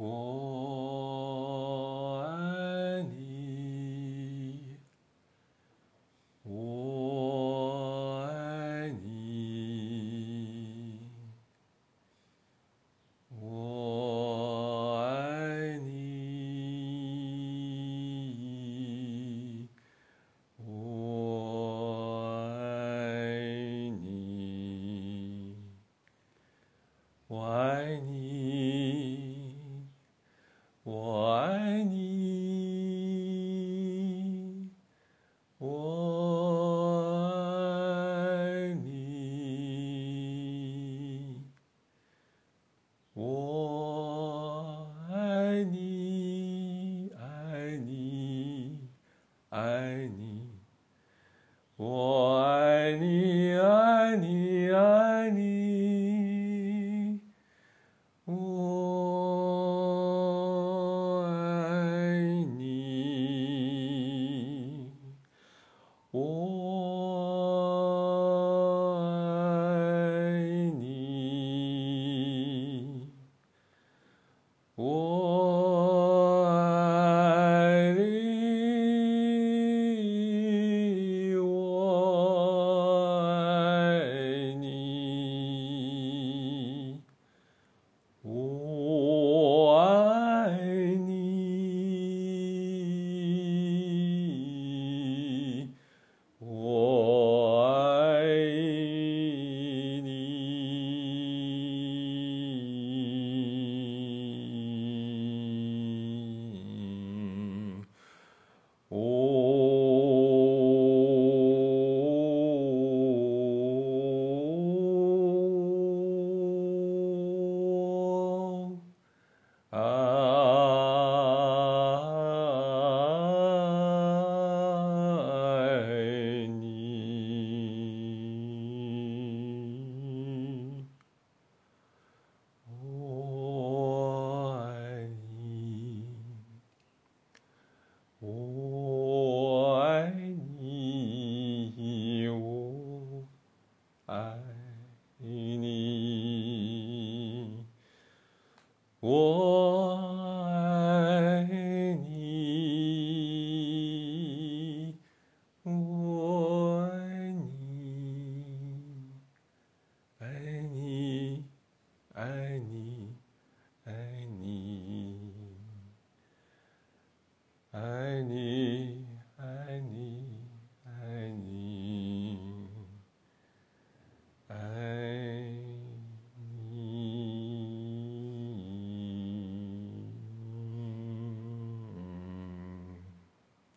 oh. 爱你，我爱你，爱你，爱你。爱你我爱你我我爱你。我爱你。爱你。爱你。爱你。爱你。